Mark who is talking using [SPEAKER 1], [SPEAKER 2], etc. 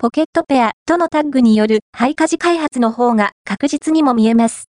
[SPEAKER 1] ポケットペアとのタッグによるハイカジ開発の方が確実にも見えます。